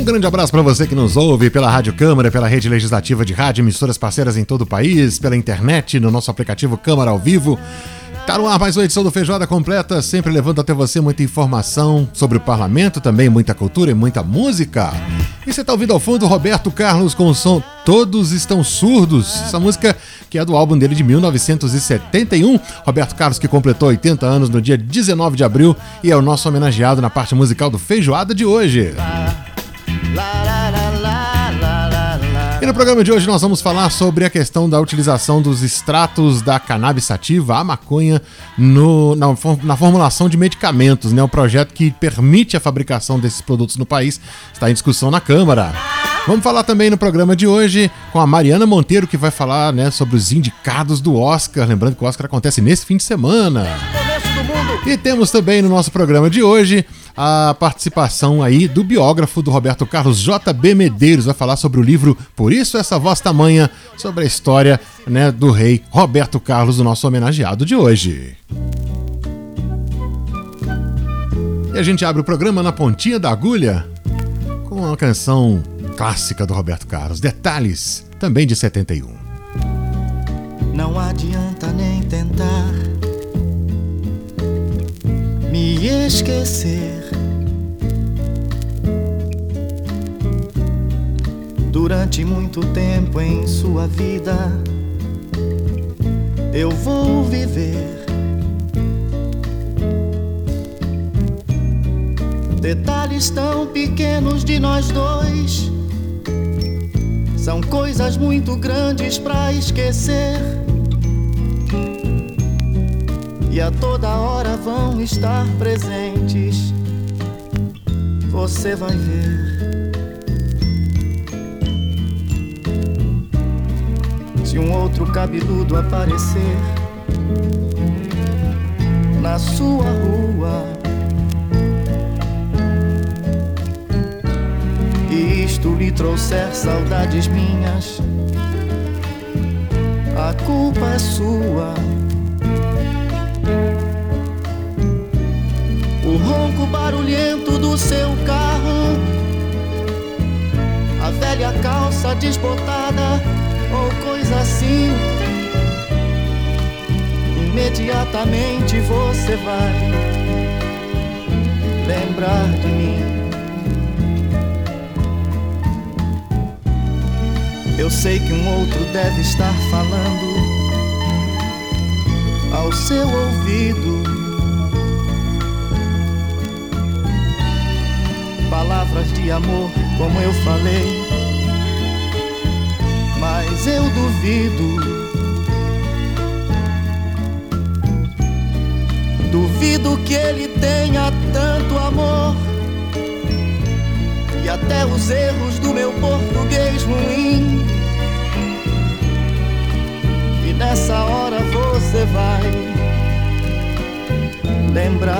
Um grande abraço para você que nos ouve pela Rádio Câmara, pela rede legislativa de rádio, emissoras parceiras em todo o país, pela internet, no nosso aplicativo Câmara ao Vivo. Tá no ar mais uma edição do Feijoada Completa, sempre levando até você muita informação sobre o parlamento, também muita cultura e muita música. E você tá ouvindo ao fundo Roberto Carlos com o som Todos Estão Surdos, essa música que é do álbum dele de 1971. Roberto Carlos que completou 80 anos no dia 19 de abril e é o nosso homenageado na parte musical do Feijoada de hoje. E no programa de hoje nós vamos falar sobre a questão da utilização dos extratos da cannabis sativa, a maconha, no, na, na, formulação de medicamentos, né? O projeto que permite a fabricação desses produtos no país está em discussão na Câmara. Vamos falar também no programa de hoje com a Mariana Monteiro, que vai falar né, sobre os indicados do Oscar. Lembrando que o Oscar acontece nesse fim de semana. E temos também no nosso programa de hoje a participação aí do biógrafo do Roberto Carlos, J.B. Medeiros, vai falar sobre o livro Por Isso Essa Voz Tamanha, sobre a história né, do rei Roberto Carlos, o nosso homenageado de hoje. E a gente abre o programa na pontinha da agulha com uma canção clássica do Roberto Carlos, Detalhes, também de 71. Esquecer. Durante muito tempo em sua vida, eu vou viver. Detalhes tão pequenos de nós dois são coisas muito grandes para esquecer e a toda hora vão estar presentes. Você vai ver. Se um outro cabeludo aparecer na sua rua, e isto lhe trouxer saudades minhas, a culpa é sua. O ronco barulhento do seu carro, a velha calça desbotada ou coisa assim. Imediatamente você vai lembrar de mim. Eu sei que um outro deve estar falando ao seu ouvido palavras de amor, como eu falei. Mas eu duvido. Duvido que ele tenha tanto amor. E até os erros do meu português ruim. E nessa hora você vai lembrar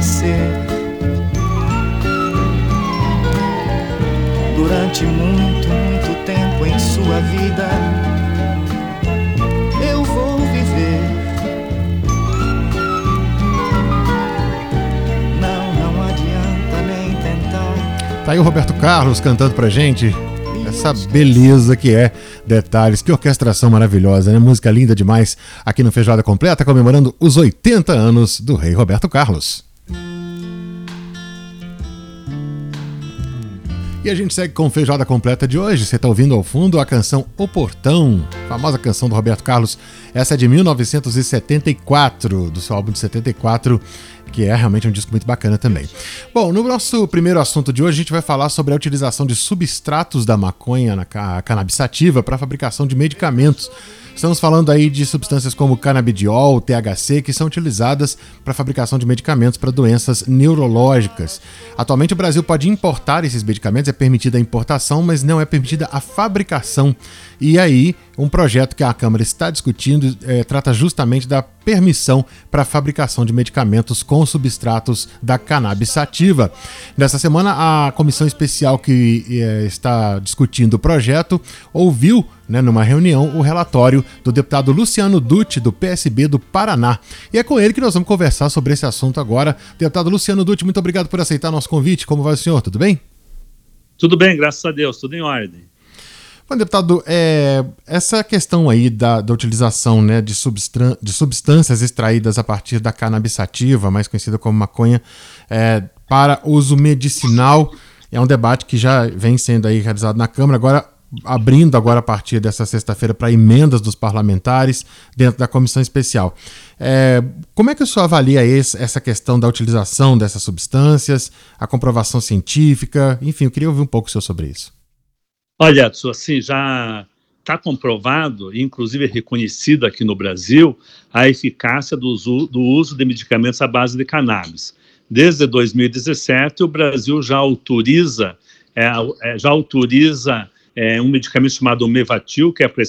me esquecer. Durante muito, muito tempo em sua vida, eu vou viver. Não, não adianta nem tentar. Tá aí o Roberto Carlos cantando pra gente essa beleza que é Detalhes. Que orquestração maravilhosa, né? Música linda demais aqui no Feijoada Completa, comemorando os 80 anos do rei Roberto Carlos. E a gente segue com Feijoada Completa de hoje. Você está ouvindo ao fundo a canção O Portão, famosa canção do Roberto Carlos. Essa é de 1974, do seu álbum de 74 que é realmente um disco muito bacana também. Bom, no nosso primeiro assunto de hoje, a gente vai falar sobre a utilização de substratos da maconha na cannabisativa para a fabricação de medicamentos. Estamos falando aí de substâncias como canabidiol, THC, que são utilizadas para fabricação de medicamentos para doenças neurológicas. Atualmente o Brasil pode importar esses medicamentos, é permitida a importação, mas não é permitida a fabricação. E aí, um projeto que a Câmara está discutindo é, trata justamente da permissão para a fabricação de medicamentos com substratos da cannabis sativa. Nessa semana, a comissão especial que é, está discutindo o projeto ouviu, né, numa reunião, o relatório do deputado Luciano Dutti, do PSB do Paraná. E é com ele que nós vamos conversar sobre esse assunto agora. Deputado Luciano Dutti, muito obrigado por aceitar nosso convite. Como vai o senhor? Tudo bem? Tudo bem, graças a Deus, tudo em ordem. Bom, deputado, é, essa questão aí da, da utilização né, de, de, substâncias extraídas a partir da cannabis sativa, mais conhecida como maconha, é, para uso medicinal, é um debate que já vem sendo aí realizado na Câmara, agora abrindo agora a partir dessa sexta-feira para emendas dos parlamentares dentro da comissão especial. É, como é que o senhor avalia esse, essa questão da utilização dessas substâncias, a comprovação científica, enfim, eu queria ouvir um pouco o senhor sobre isso. Olha, assim, já está comprovado, inclusive reconhecido aqui no Brasil, a eficácia do uso, do uso de medicamentos à base de cannabis. Desde 2017, o Brasil já autoriza, é, é, já autoriza é, um medicamento chamado Mevatil, que é para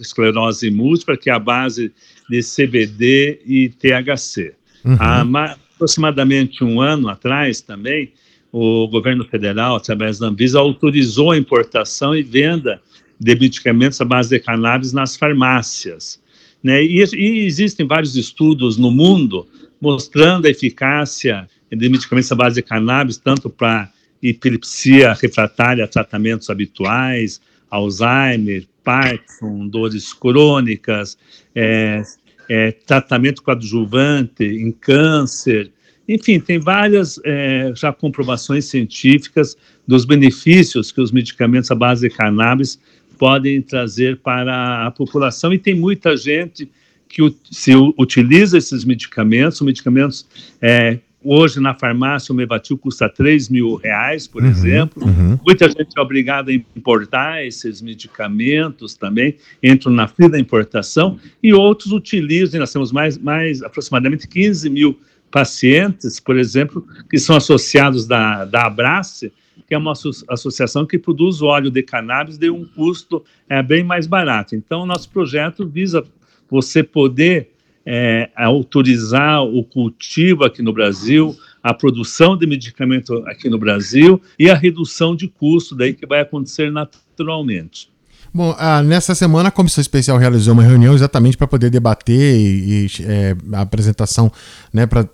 esclerose múltipla, que é a base de CBD e THC. Uhum. Há aproximadamente um ano atrás também, o governo federal, através da Anvisa, autorizou a importação e venda de medicamentos à base de cannabis nas farmácias. Né? E, e, existem vários estudos no mundo mostrando a eficácia de medicamentos à base de cannabis, tanto para epilepsia refratária tratamentos habituais, Alzheimer, Parkinson, dores crônicas, é, é, tratamento coadjuvante em câncer, enfim, tem várias é, já comprovações científicas dos benefícios que os medicamentos à base de cannabis podem trazer para a população e tem muita gente que se utiliza esses medicamentos, medicamentos é, hoje na farmácia o Mevatil custa 3 mil reais, por uhum, exemplo. Uhum. Muita gente é obrigada a importar esses medicamentos também, entram na fila da importação, e outros utilizam, nós temos mais, mais aproximadamente 15 mil pacientes, por exemplo, que são associados da, da Abrace, que é uma associação que produz óleo de cannabis de um custo é, bem mais barato. Então, nosso projeto visa você poder é, autorizar o cultivo aqui no Brasil, a produção de medicamento aqui no Brasil e a redução de custo daí que vai acontecer naturalmente. Bom, ah, nessa semana a Comissão Especial realizou uma reunião exatamente para poder debater e, e é, a apresentação né, para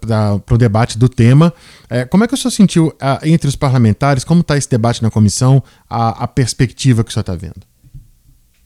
o debate do tema. É, como é que o senhor sentiu ah, entre os parlamentares? Como está esse debate na comissão? A, a perspectiva que o senhor está vendo?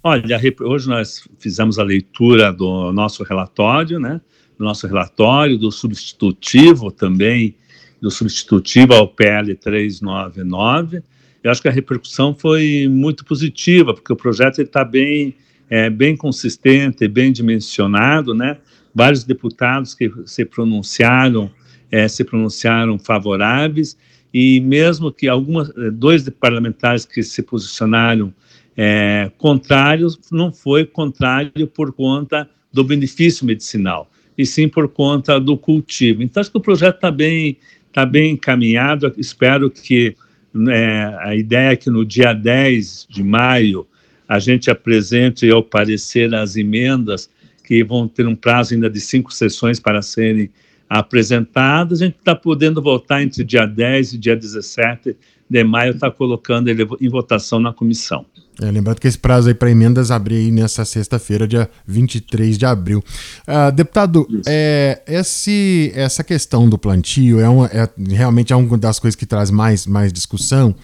Olha, hoje nós fizemos a leitura do nosso relatório, né? Do nosso relatório, do substitutivo também, do substitutivo ao PL 399. Eu acho que a repercussão foi muito positiva, porque o projeto está bem, é, bem consistente, bem dimensionado, né? Vários deputados que se pronunciaram, é, se pronunciaram favoráveis, e mesmo que algumas, dois parlamentares que se posicionaram é, contrário não foi contrário por conta do benefício medicinal, e sim por conta do cultivo. Então, acho que o projeto está bem, tá bem encaminhado. Espero que né, a ideia é que no dia 10 de maio a gente apresente ao parecer as emendas que vão ter um prazo ainda de cinco sessões para serem apresentadas. A gente está podendo votar entre dia 10 e dia 17 de maio, está colocando ele em votação na comissão. É, lembrando que esse prazo aí para emendas abre aí nessa sexta-feira, dia 23 de abril. Uh, deputado, é, esse, essa questão do plantio é, uma, é realmente é uma das coisas que traz mais, mais discussão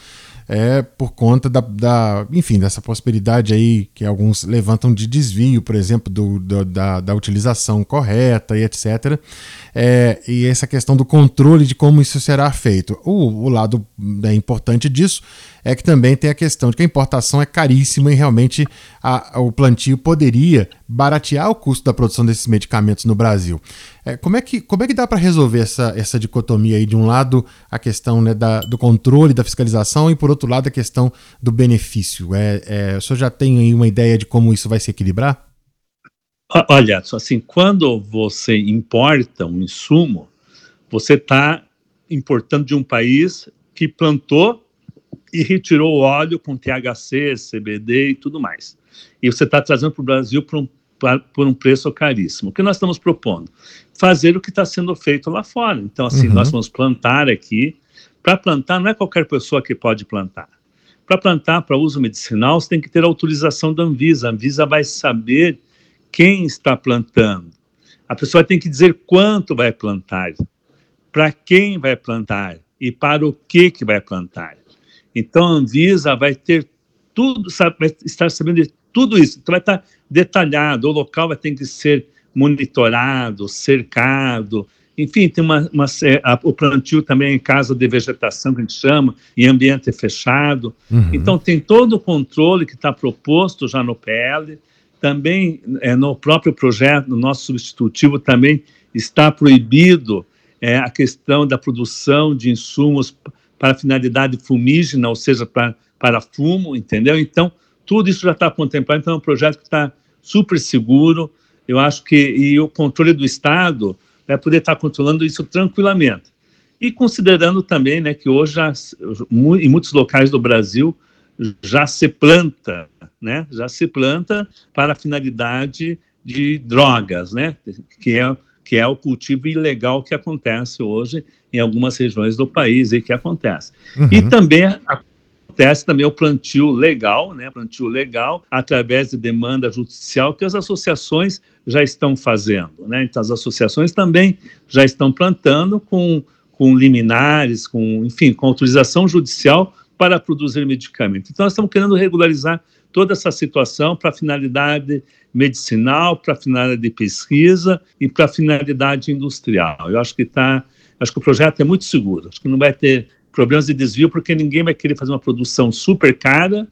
é por conta da, da, enfim, dessa possibilidade aí que alguns levantam de desvio, por exemplo, do, do da, da utilização correta e etc. É, e essa questão do controle de como isso será feito. O, o lado né, importante disso é que também tem a questão de que a importação é caríssima e realmente a, a, o plantio poderia baratear o custo da produção desses medicamentos no Brasil. É, como, é que, como é que dá para resolver essa, essa dicotomia aí? De um lado, a questão né, da, do controle, da fiscalização, e por outro lado, a questão do benefício. É, é, o senhor já tem aí uma ideia de como isso vai se equilibrar? Olha, assim, quando você importa um insumo, você está importando de um país que plantou e retirou o óleo com THC, CBD e tudo mais. E você está trazendo para o Brasil por um, por um preço caríssimo. O que nós estamos propondo? Fazer o que está sendo feito lá fora. Então, assim, uhum. nós vamos plantar aqui. Para plantar, não é qualquer pessoa que pode plantar. Para plantar para uso medicinal, você tem que ter autorização da Anvisa. A Anvisa vai saber quem está plantando. A pessoa tem que dizer quanto vai plantar, para quem vai plantar e para o que que vai plantar. Então a Anvisa vai ter tudo, sabe, vai estar sabendo de tudo isso. Então vai estar detalhado, o local vai ter que ser monitorado, cercado, enfim, tem uma, uma a, o plantio também em casa de vegetação, que a gente chama, em ambiente fechado. Uhum. Então, tem todo o controle que está proposto já no PL, também é, no próprio projeto, no nosso substitutivo, também está proibido é, a questão da produção de insumos para finalidade fumígena, ou seja, para, para fumo, entendeu? Então, tudo isso já está contemplado, então é um projeto que está super seguro, eu acho que, e o controle do Estado vai poder estar tá controlando isso tranquilamente. E considerando também né, que hoje, já, em muitos locais do Brasil, já se planta, né? Já se planta para a finalidade de drogas, né? Que é que é o cultivo ilegal que acontece hoje em algumas regiões do país e que acontece. Uhum. E também acontece também o plantio legal, né? Plantio legal através de demanda judicial que as associações já estão fazendo, né? Então as associações também já estão plantando com com liminares, com enfim, com autorização judicial para produzir medicamento. Então, nós estamos querendo regularizar toda essa situação para finalidade medicinal, para finalidade de pesquisa e para finalidade industrial. Eu acho que tá, acho que o projeto é muito seguro. Acho que não vai ter problemas de desvio porque ninguém vai querer fazer uma produção super cara,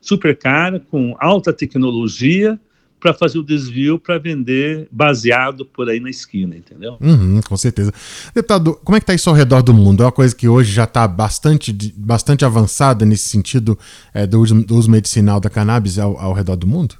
super cara com alta tecnologia para fazer o desvio para vender baseado por aí na esquina, entendeu? Uhum, com certeza. Deputado, como é que está isso ao redor do mundo? É uma coisa que hoje já está bastante, bastante avançada nesse sentido é, do, uso, do, uso, medicinal da cannabis ao, ao redor do mundo?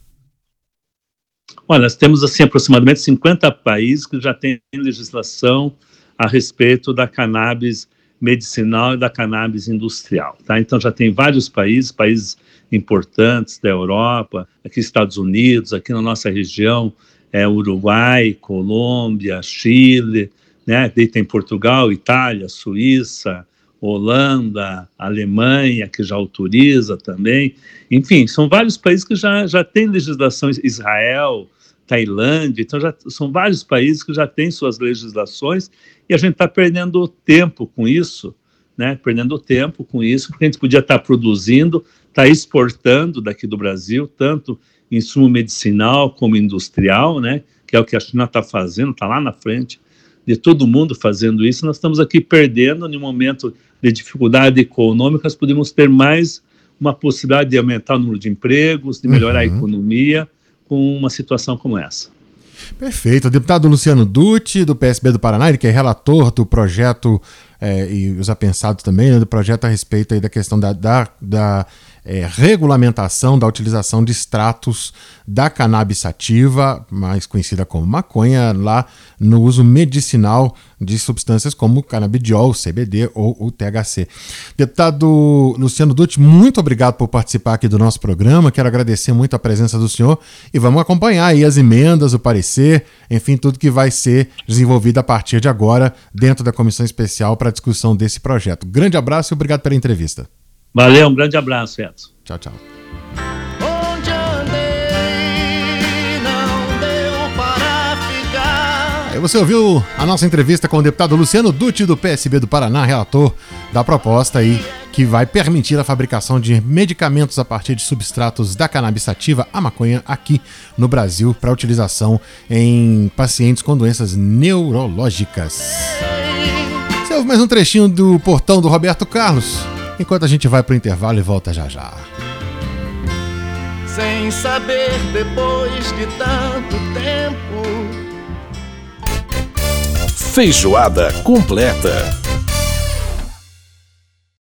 Olha, nós temos assim aproximadamente 50 países que já têm legislação a respeito da cannabis medicinal e da cannabis industrial, tá? Então já tem vários países, países importantes da Europa, aqui Estados Unidos, aqui na nossa região, é, Uruguai, Colômbia, Chile, né? Daí tem Portugal, Itália, Suíça, Holanda, Alemanha, que já autoriza também. Enfim, são vários países que já, já têm legislação, Israel, Tailândia, então já são vários países que já têm suas legislações e a gente está perdendo tempo com isso, né? Perdendo tempo com isso, porque a gente podia estar tá produzindo, estar tá exportando daqui do Brasil, tanto insumo medicinal como industrial, né? Que é o que a China está fazendo, está lá na frente de todo mundo fazendo isso. Nós estamos aqui perdendo, em um momento de dificuldade econômica, nós podemos ter mais uma possibilidade de aumentar o número de empregos, de melhorar uhum. a economia com uma situação como essa. Perfeito. O deputado Luciano Dutti, do PSB do Paraná, ele que é relator do projeto é, e os apensados também, né, do projeto a respeito aí da questão da, da, da é, regulamentação da utilização de extratos da cannabis sativa, mais conhecida como maconha, lá no uso medicinal de substâncias como canabidiol, CBD ou o THC. Deputado Luciano Dutti, muito obrigado por participar aqui do nosso programa. Quero agradecer muito a presença do senhor e vamos acompanhar aí as emendas, o parecer, enfim, tudo que vai ser desenvolvido a partir de agora dentro da comissão especial para discussão desse projeto. Grande abraço e obrigado pela entrevista. Valeu, um grande abraço, Edson. Tchau, tchau. Aí você ouviu a nossa entrevista com o deputado Luciano Dutti, do PSB do Paraná, relator da proposta aí que vai permitir a fabricação de medicamentos a partir de substratos da cannabis sativa, a maconha, aqui no Brasil, para utilização em pacientes com doenças neurológicas. Você ouve mais um trechinho do portão do Roberto Carlos enquanto a gente vai pro intervalo e volta já já. Sem saber depois de tanto tempo. Feijoada completa.